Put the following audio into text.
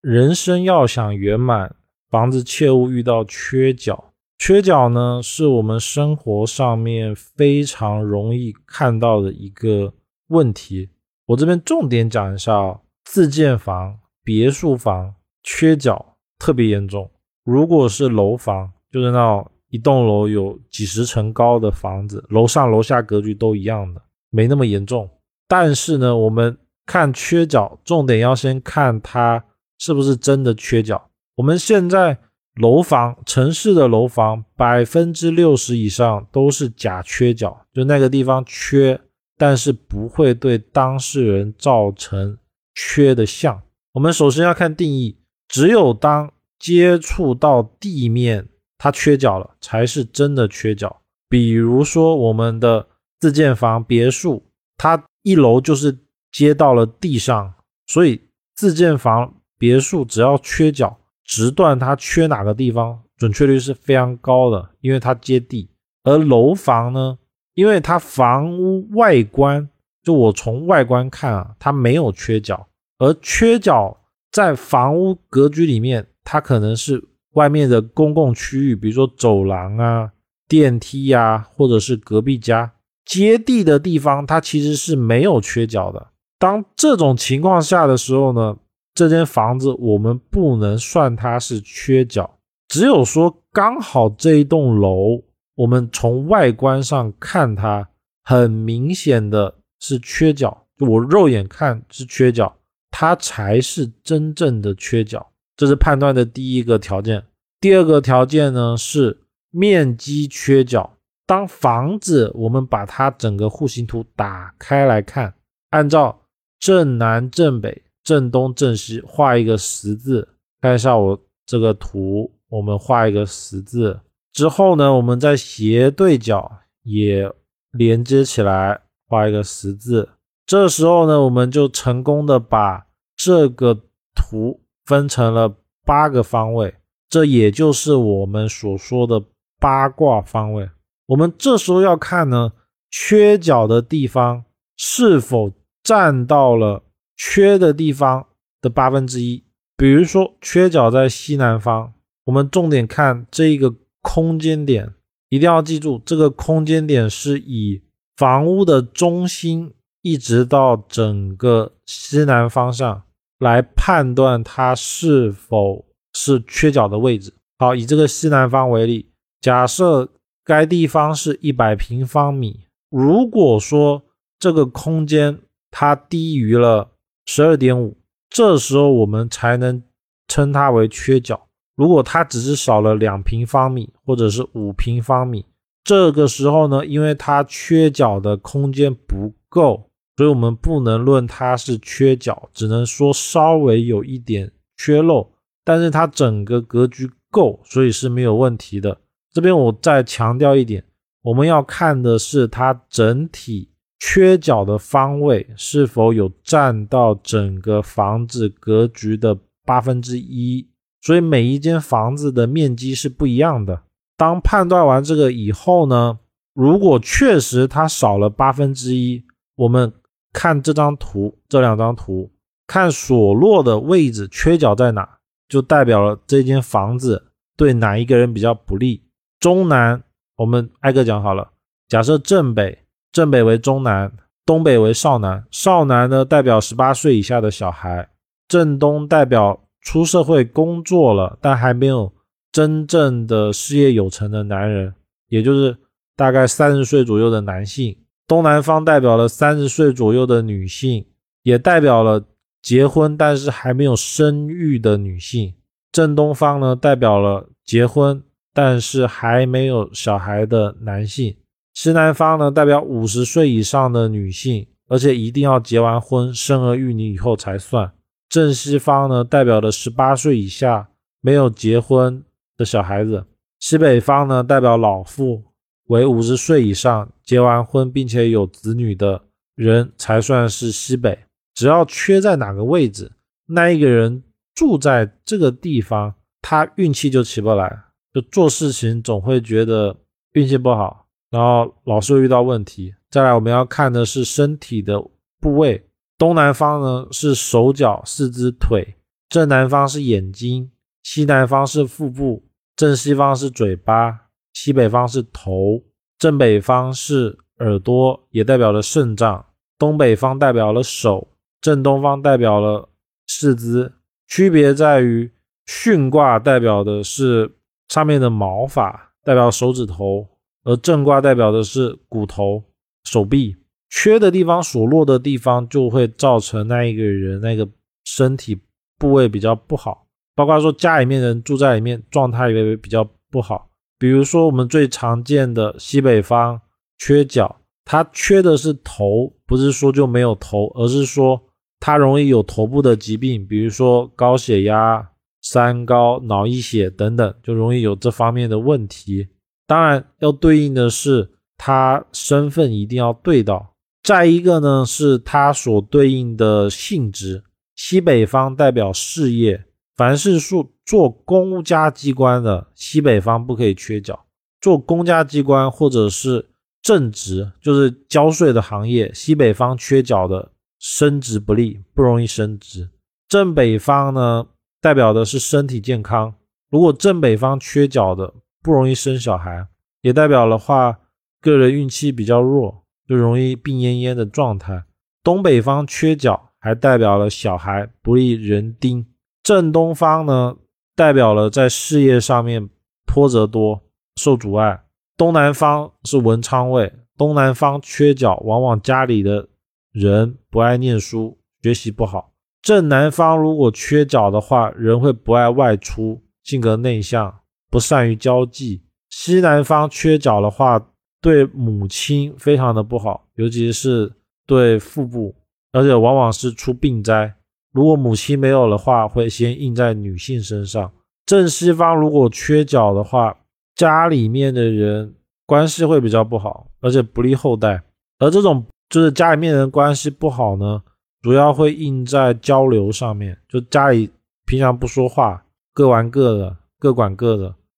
人生要想圆满，房子切勿遇到缺角。缺角呢，是我们生活上面非常容易看到的一个问题。我这边重点讲一下，自建房、别墅房缺角特别严重。如果是楼房，就是那种一栋楼有几十层高的房子，楼上楼下格局都一样的，没那么严重。但是呢，我们看缺角，重点要先看它。是不是真的缺角？我们现在楼房，城市的楼房百分之六十以上都是假缺角，就那个地方缺，但是不会对当事人造成缺的像。我们首先要看定义，只有当接触到地面，它缺角了，才是真的缺角。比如说我们的自建房、别墅，它一楼就是接到了地上，所以自建房。别墅只要缺角，直断它缺哪个地方，准确率是非常高的，因为它接地。而楼房呢，因为它房屋外观，就我从外观看啊，它没有缺角。而缺角在房屋格局里面，它可能是外面的公共区域，比如说走廊啊、电梯呀，或者是隔壁家接地的地方，它其实是没有缺角的。当这种情况下的时候呢？这间房子我们不能算它是缺角，只有说刚好这一栋楼，我们从外观上看它很明显的是缺角，我肉眼看是缺角，它才是真正的缺角，这是判断的第一个条件。第二个条件呢是面积缺角。当房子我们把它整个户型图打开来看，按照正南正北。正东正西画一个十字，看一下我这个图，我们画一个十字之后呢，我们在斜对角也连接起来画一个十字。这时候呢，我们就成功的把这个图分成了八个方位，这也就是我们所说的八卦方位。我们这时候要看呢，缺角的地方是否占到了。缺的地方的八分之一，比如说缺角在西南方，我们重点看这个空间点，一定要记住，这个空间点是以房屋的中心一直到整个西南方向来判断它是否是缺角的位置。好，以这个西南方为例，假设该地方是一百平方米，如果说这个空间它低于了。十二点五，这时候我们才能称它为缺角。如果它只是少了两平方米或者是五平方米，这个时候呢，因为它缺角的空间不够，所以我们不能论它是缺角，只能说稍微有一点缺漏。但是它整个格局够，所以是没有问题的。这边我再强调一点，我们要看的是它整体。缺角的方位是否有占到整个房子格局的八分之一？所以每一间房子的面积是不一样的。当判断完这个以后呢，如果确实它少了八分之一，我们看这张图，这两张图，看所落的位置缺角在哪，就代表了这间房子对哪一个人比较不利。中南，我们挨个讲好了。假设正北。正北为中南，东北为少南。少南呢，代表十八岁以下的小孩；正东代表出社会工作了，但还没有真正的事业有成的男人，也就是大概三十岁左右的男性。东南方代表了三十岁左右的女性，也代表了结婚但是还没有生育的女性。正东方呢，代表了结婚但是还没有小孩的男性。西南方呢，代表五十岁以上的女性，而且一定要结完婚、生儿育女以后才算。正西方呢，代表的十八岁以下没有结婚的小孩子。西北方呢，代表老妇，为五十岁以上结完婚并且有子女的人才算是西北。只要缺在哪个位置，那一个人住在这个地方，他运气就起不来，就做事情总会觉得运气不好。然后老是会遇到问题。再来，我们要看的是身体的部位。东南方呢是手脚、四肢、腿。正南方是眼睛，西南方是腹部，正西方是嘴巴，西北方是头，正北方是耳朵，也代表了肾脏，东北方代表了手，正东方代表了四肢。区别在于，巽卦代表的是上面的毛发，代表手指头；而正卦代表的是骨头、手臂。缺的地方所落的地方，就会造成那一个人那个身体部位比较不好。包括说家里面人住在里面，状态也比较不好。比如说我们最常见的西北方缺角，它缺的是头，不是说就没有头，而是说。它容易有头部的疾病，比如说高血压、三高、脑溢血等等，就容易有这方面的问题。当然，要对应的是他身份一定要对到。再一个呢，是他所对应的性质。西北方代表事业，凡是做做公家机关的，西北方不可以缺角。做公家机关或者是正职，就是交税的行业，西北方缺角的。升职不利，不容易升职。正北方呢，代表的是身体健康。如果正北方缺角的，不容易生小孩，也代表的话，个人运气比较弱，就容易病恹恹的状态。东北方缺角，还代表了小孩不利人丁。正东方呢，代表了在事业上面波折多，受阻碍。东南方是文昌位，东南方缺角，往往家里的。人不爱念书，学习不好。正南方如果缺角的话，人会不爱外出，性格内向，不善于交际。西南方缺角的话，对母亲非常的不好，尤其是对腹部，而且往往是出病灾。如果母亲没有的话，会先印在女性身上。正西方如果缺角的话，家里面的人关系会比较不好，而且不利后代。而这种。就是家里面人关系不好呢，主要会印在交流上面。就家里平常不说话，各玩各的，各管各的，